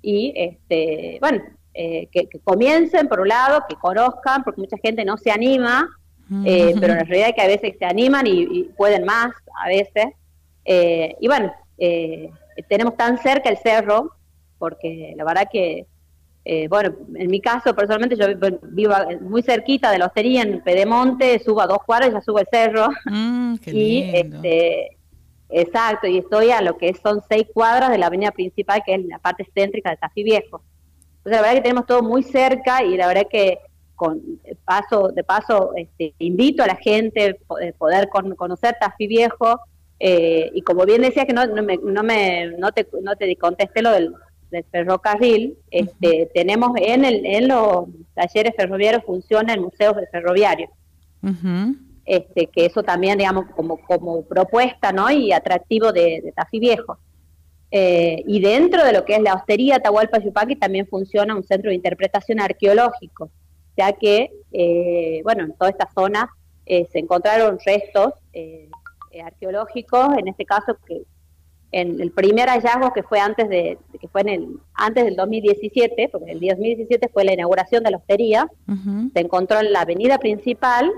y, este, bueno, eh, que, comiencen por un lado, que conozcan, porque mucha gente no se anima, eh, pero en realidad que a veces se animan y, pueden más a veces. y bueno, tenemos tan cerca el cerro, porque la verdad que eh, bueno, en mi caso, personalmente, yo vivo muy cerquita de la hostería, en Pedemonte, subo a dos cuadras, ya subo el cerro. Mm, y este, exacto, y estoy a lo que son seis cuadras de la avenida principal, que es la parte céntrica de Tafí Viejo. Entonces, la verdad que tenemos todo muy cerca y la verdad que con paso de paso este, invito a la gente a poder conocer Tafí Viejo. Eh, y como bien decía que no, no, me, no, me, no, te, no te contesté lo del del ferrocarril, este, tenemos en, el, en los talleres ferroviarios funciona el Museo Ferroviario. este, que eso también, digamos, como, como propuesta ¿no? y atractivo de, de Tafí Viejo. Eh, y dentro de lo que es la hostería Tahualpa Yupaki también funciona un centro de interpretación arqueológico, ya que, eh, bueno, en toda esta zona eh, se encontraron restos arqueológicos, en este caso que en el primer hallazgo que fue antes de que fue en el antes del 2017 porque el 2017 fue la inauguración de la hostería se encontró en la avenida principal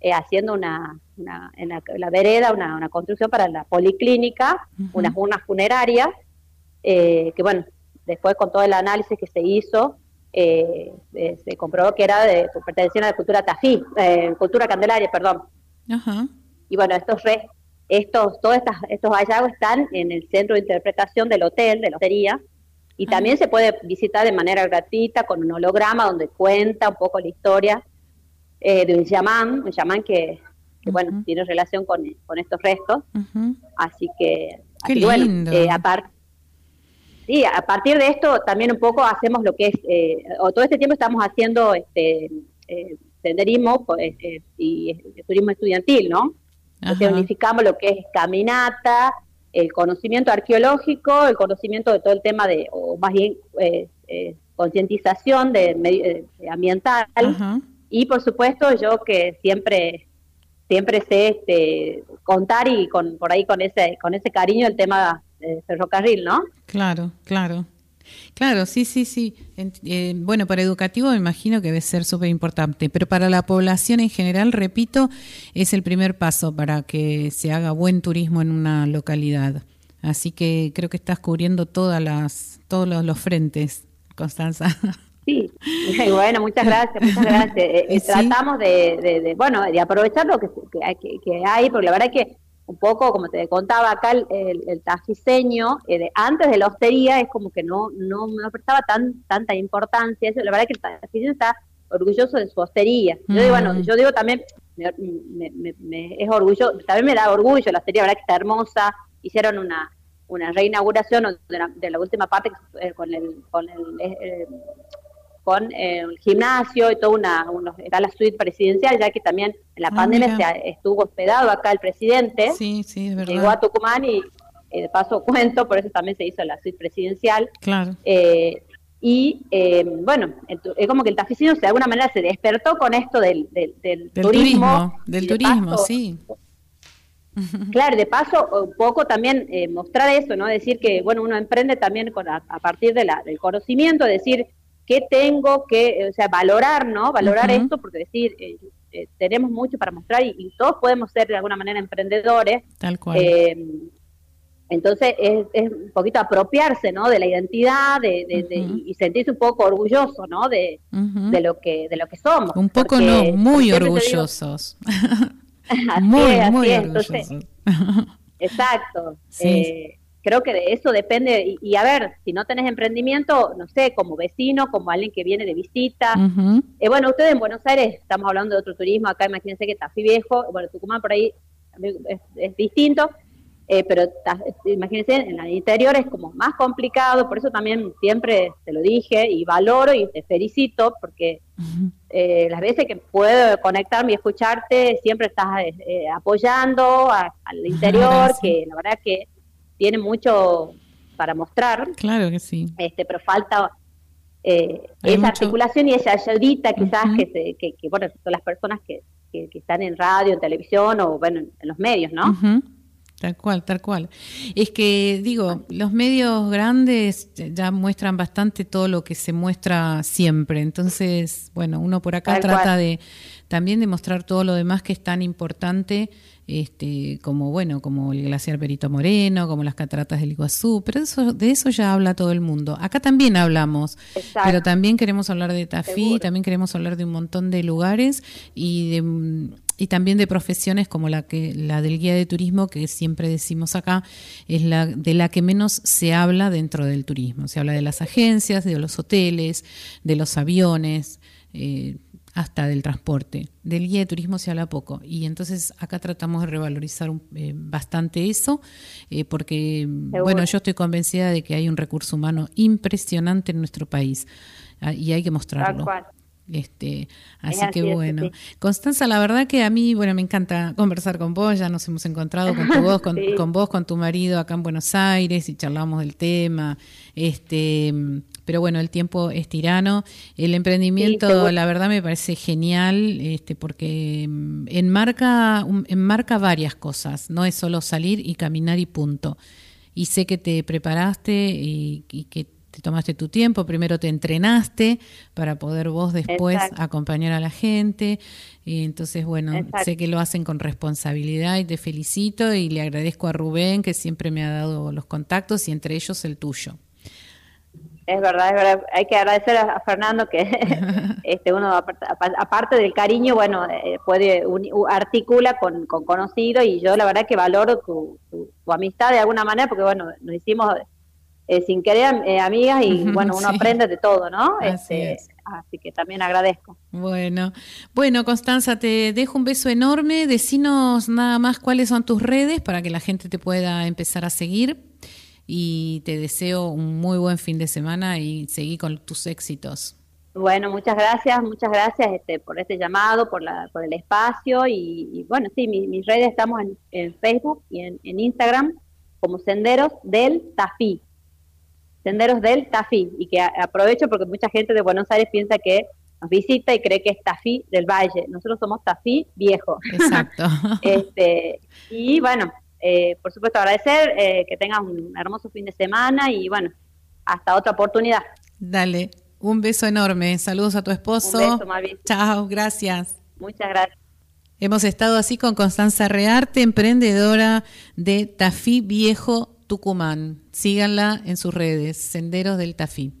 eh, haciendo una, en la, vereda una, construcción para la policlínica unas urnas funerarias eh, que bueno después con todo el análisis que se hizo eh, se comprobó que era de perteneciente a la cultura tafí cultura candelaria perdón. Y bueno estos restos estos, todos estos hallazgos están en el centro de interpretación del hotel, de la hotería, y ah. también se puede visitar de manera gratuita con un holograma donde cuenta un poco la historia eh, de un chamán, un chamán que, bueno, tiene relación con, estos restos. Así que, bueno, eh, aparte. Sí, a partir de esto también un poco hacemos lo que es, eh, o todo este tiempo estamos haciendo este senderismo y turismo estudiantil, ¿no? Unificamos lo que es caminata, el conocimiento arqueológico, el conocimiento de todo el tema de, o más bien eh, eh, concientización de, eh, ambiental y por supuesto yo que siempre siempre sé este, contar y con por ahí con ese con ese cariño el tema del ferrocarril, ¿no? Claro, claro. Claro, sí, sí, sí. Eh, bueno, para educativo me imagino que debe ser súper importante, pero para la población en general, repito, es el primer paso para que se haga buen turismo en una localidad. Así que creo que estás cubriendo todas las, todos los, frentes, Constanza. Sí, bueno, muchas gracias, muchas gracias. Eh, eh, tratamos de, bueno, de aprovechar lo que, que, hay, porque la verdad es que un poco, como te contaba acá, el, el, tafiseño, de, antes de la hostería, es como que no no, no prestaba tan tanta importancia. Eso, la verdad es que el tafiseño está orgulloso de su hostería. Yo digo, bueno, mm. yo digo también, me, es orgullo, también me da orgullo, la hostería, la verdad que está hermosa, hicieron una una reinauguración de la, última parte eh, con el con el, eh, con el gimnasio y toda una, era la suite presidencial, ya que también en la ah, pandemia se estuvo hospedado acá el presidente. Sí, sí, es verdad. Llegó a Tucumán y eh, de paso cuento, por eso también se hizo la suite presidencial. Claro. Eh, y eh, bueno, es como que el taficino de alguna manera se despertó con esto del, del, turismo. Del turismo, sí. Claro, de paso, un poco también mostrar eso, ¿no? Decir que, bueno, uno emprende también con, a, partir de la, del conocimiento, decir, qué tengo que, o sea, valorar, ¿no? Valorar esto, porque decir, eh, eh, tenemos mucho para mostrar y, todos podemos ser de alguna manera emprendedores. Tal cual. Eh, entonces es, es, un poquito apropiarse, ¿no? De la identidad, de, y sentirse un poco orgulloso, ¿no? De, de lo que de lo que somos. Un poco no, muy orgullosos. muy, muy orgullosos. exacto. Sí creo que de eso depende, y, a ver, si no tenés emprendimiento, no sé, como vecino, como alguien que viene de visita, eh, bueno, ustedes en Buenos Aires, estamos hablando de otro turismo, acá imagínense que Tafí Viejo, bueno, Tucumán por ahí es, es distinto, eh, pero imagínense, en el interior es como más complicado, por eso también siempre te lo dije y valoro y te felicito, porque eh, las veces que puedo conectarme y escucharte, siempre estás apoyando al interior, que la verdad que tiene mucho para mostrar. Claro que sí. Este, pero falta eh, esa articulación y esa ayudita quizás que, que, que, bueno, son las personas que, que, están en radio, en televisión o bueno, en, los medios, ¿no? Tal cual, tal cual. Es que, digo, los medios grandes ya muestran bastante todo lo que se muestra siempre. Entonces, bueno, uno por acá trata de también de mostrar todo lo demás que es tan importante este, como bueno, como el glaciar Perito Moreno, como las cataratas del Iguazú, pero eso, de eso ya habla todo el mundo. Acá también hablamos, pero también queremos hablar de Tafí, también queremos hablar de un montón de lugares y de y también de profesiones como la que la del guía de turismo que siempre decimos acá es la de la que menos se habla dentro del turismo se habla de las agencias de los hoteles de los aviones eh, hasta del transporte. Del guía de turismo se habla poco y entonces acá tratamos de revalorizar eh, bastante eso eh, porque, bueno, yo estoy convencida de que hay un recurso humano impresionante en nuestro país ah, y hay que mostrarlo. Este, así, que bueno. Constanza, la verdad que a mí, bueno, me encanta conversar con vos, ya nos hemos encontrado con tu voz, con, con, vos, con tu marido acá en Buenos Aires y charlamos del tema. Este, pero bueno, el tiempo es tirano. El emprendimiento, la verdad, me parece genial, este, porque mm, enmarca, enmarca varias cosas, no es solo salir y caminar y punto. Y sé que te preparaste y, que te tomaste tu tiempo, primero te entrenaste para poder vos después acompañar a la gente. Y entonces, bueno, sé que lo hacen con responsabilidad y te felicito y le agradezco a Rubén que siempre me ha dado los contactos y entre ellos el tuyo. Es verdad, es verdad. Hay que agradecer a, Fernando que este uno, aparte, del cariño, bueno, eh, puede articula con, con conocido y yo la verdad que valoro tu, tu, amistad de alguna manera porque, bueno, nos hicimos eh, sin querer eh, amigas y, bueno, uno aprende de todo, ¿no? Así, este, así que también agradezco. Bueno, bueno, Constanza, te dejo un beso enorme. Decinos nada más cuáles son tus redes para que la gente te pueda empezar a seguir y te deseo un muy buen fin de semana y seguí con tus éxitos. Bueno, muchas gracias, muchas gracias este, por este llamado, por, la, por el espacio y, bueno, sí, mis redes estamos en, Facebook y en, Instagram como Senderos del Tafí. Senderos del Tafí y que aprovecho porque mucha gente de Buenos Aires piensa que nos visita y cree que es Tafí del Valle. Nosotros somos Tafí viejo. Exacto. este, y bueno, eh, por supuesto, agradecer, eh, que tengas un hermoso fin de semana y bueno, hasta otra oportunidad. Dale, un beso enorme. Saludos a tu esposo. Un beso, Chao, gracias. Muchas gracias. Hemos estado así con Constanza Rearte, emprendedora de Tafí Viejo Tucumán. Síganla en sus redes, Senderos del Tafí.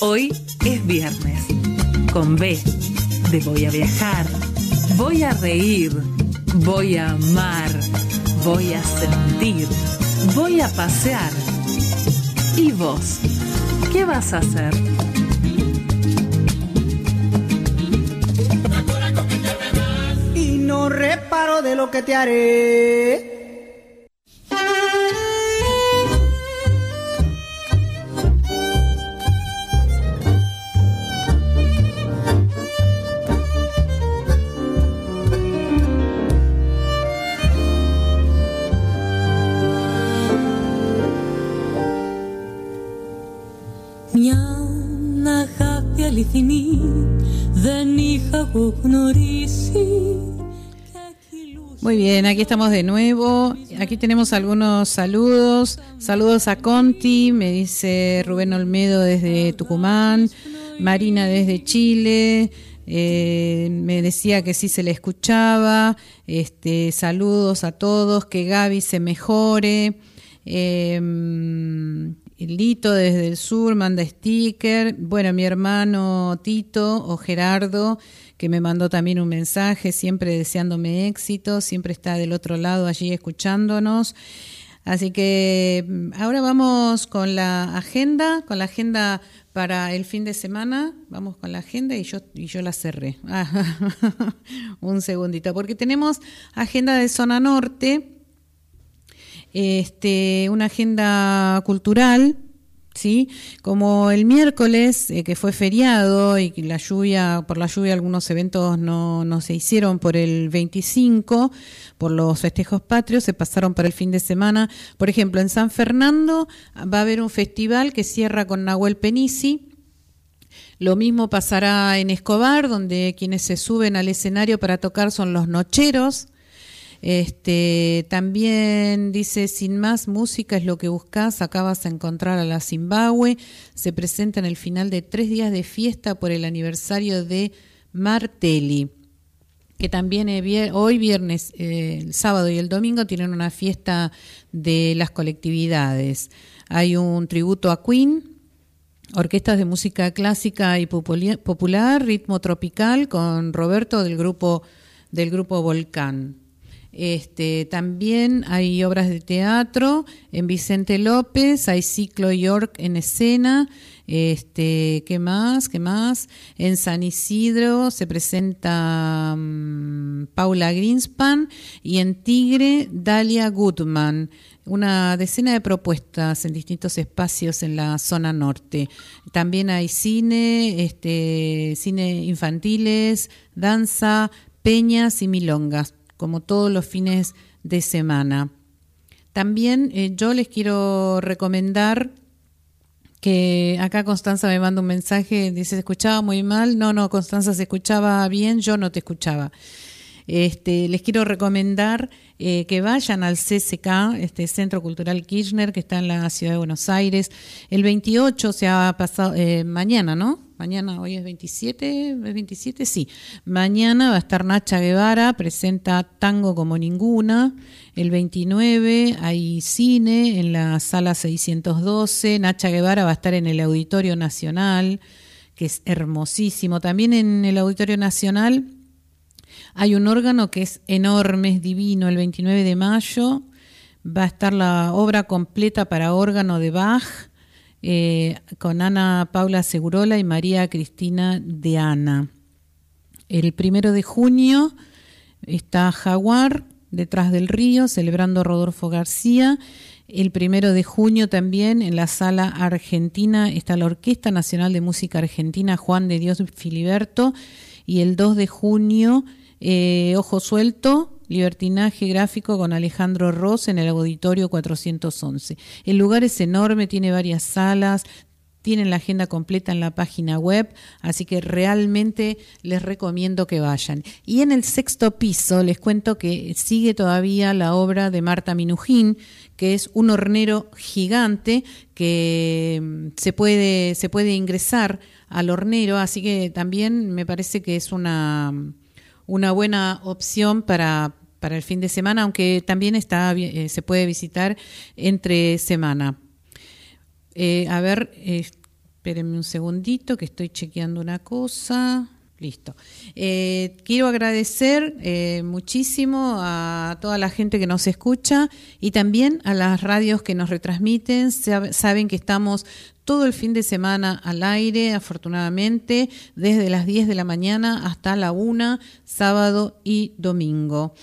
Hoy es viernes, con B, de voy a viajar, voy a reír, voy a amar, voy a sentir, voy a pasear. ¿Y vos? ¿Qué vas a hacer? No reparo de lo que te haré. Muy bien, aquí estamos de nuevo. Aquí tenemos algunos saludos. Saludos a Conti, me dice Rubén Olmedo desde Tucumán, Marina desde Chile. Eh, me decía que sí se le escuchaba. Este, saludos a todos, que Gaby se mejore. Eh, Lito desde el sur manda sticker. Bueno, mi hermano Tito o Gerardo, que me mandó también un mensaje, siempre deseándome éxito, siempre está del otro lado allí escuchándonos. Así que mm, ahora vamos con la agenda, con la agenda para el fin de semana. Vamos con la agenda y yo, y yo la cerré. un segundito, porque tenemos agenda de zona norte este, una agenda cultural, ¿sí? Como el miércoles, eh, que fue feriado y la lluvia, por la lluvia algunos eventos no, no se hicieron por el 25, por los festejos patrios, se pasaron para el fin de semana. Por ejemplo, en San Fernando va a haber un festival que cierra con Nahuel Penisi. Lo mismo pasará en Escobar, donde quienes se suben al escenario para tocar son los nocheros. Este, también dice, sin más música es lo que buscas, acá vas a encontrar a la Zimbabue. Se presenta en el final de tres días de fiesta por el aniversario de Martelli que también hoy viernes, eh, el sábado y el domingo tienen una fiesta de las colectividades. Hay un tributo a Queen, orquestas de música clásica y popular, ritmo tropical con Roberto del grupo del grupo Volcán. Este, también hay obras de teatro en Vicente López, hay ciclo York en escena. Este, ¿qué más? ¿Qué más? En San Isidro se presenta mm, Paula Greenspan y en Tigre Dalia Goodman. Una decena de propuestas en distintos espacios en la zona norte. También hay cine, este, cine infantiles, danza, peñas y milongas como todos los fines de semana. También eh, yo les quiero recomendar que acá Constanza me manda un mensaje, dice, ¿se escuchaba muy mal? No, no, Constanza se escuchaba bien, yo no te escuchaba. Este, les quiero recomendar eh, que vayan al CCK, este Centro Cultural Kirchner, que está en la ciudad de Buenos Aires. El 28 se ha pasado, eh, mañana, ¿no? Mañana, hoy es 27, ¿es 27? Sí. Mañana va a estar Nacha Guevara, presenta Tango como ninguna. El 29 hay cine en la sala 612. Nacha Guevara va a estar en el Auditorio Nacional, que es hermosísimo. También en el Auditorio Nacional hay un órgano que es enorme, es divino. El 29 de mayo va a estar la obra completa para órgano de Bach eh, con Ana Paula Segurola y María Cristina de Ana. El primero de junio está Jaguar, detrás del río, celebrando Rodolfo García. El primero de junio también en la sala argentina está la Orquesta Nacional de Música Argentina Juan de Dios Filiberto. Y el 2 de junio, eh, Ojo Suelto, Libertinaje gráfico con Alejandro Ross en el auditorio 411. El lugar es enorme, tiene varias salas, tienen la agenda completa en la página web, así que realmente les recomiendo que vayan. Y en el sexto piso les cuento que sigue todavía la obra de Marta Minujín, que es un hornero gigante que mm, se puede, se puede ingresar al hornero, así que también me parece que es una una buena opción para, para el fin de semana, aunque también está, eh, se puede visitar entre semana. Eh, a ver, Espérenme un segundito que estoy chequeando una cosa. Listo. Eh, quiero agradecer eh, muchísimo a toda la gente que nos escucha y también a las radios que nos retransmiten. Saben que estamos todo el fin de semana al aire, afortunadamente, desde las 10 de la mañana hasta la 1, sábado y domingo.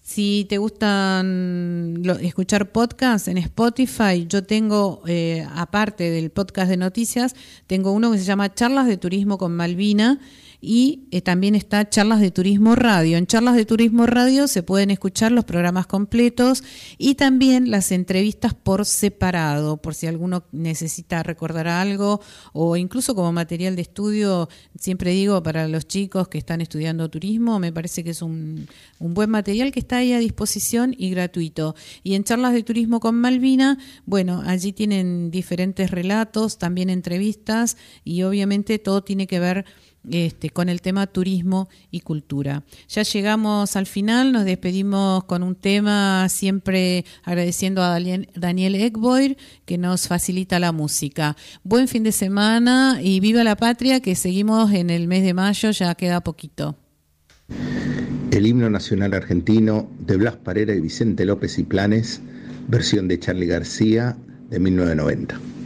Si te gustan escuchar podcasts en Spotify, yo tengo, eh, aparte del podcast de noticias, tengo uno que se llama Charlas de Turismo con Malvina y eh, también está Charlas de Turismo Radio. En Charlas de Turismo Radio se pueden escuchar los programas completos y también las entrevistas por separado, por si alguno necesita recordar algo o incluso como material de estudio, siempre digo para los chicos que están estudiando turismo, me parece que es un, un buen material que está ahí a disposición y gratuito. Y en Charlas de Turismo con Malvina, bueno, allí tienen diferentes relatos, también entrevistas y obviamente todo tiene que ver este, con el tema turismo y cultura. Ya llegamos al final, nos despedimos con un tema siempre agradeciendo a Daniel, Daniel que nos facilita la música. Buen fin de semana y viva la patria que seguimos en el mes de mayo, ya queda poquito. El himno nacional argentino de Blas Parera y Vicente López y Planes, versión de Charlie García de 1990.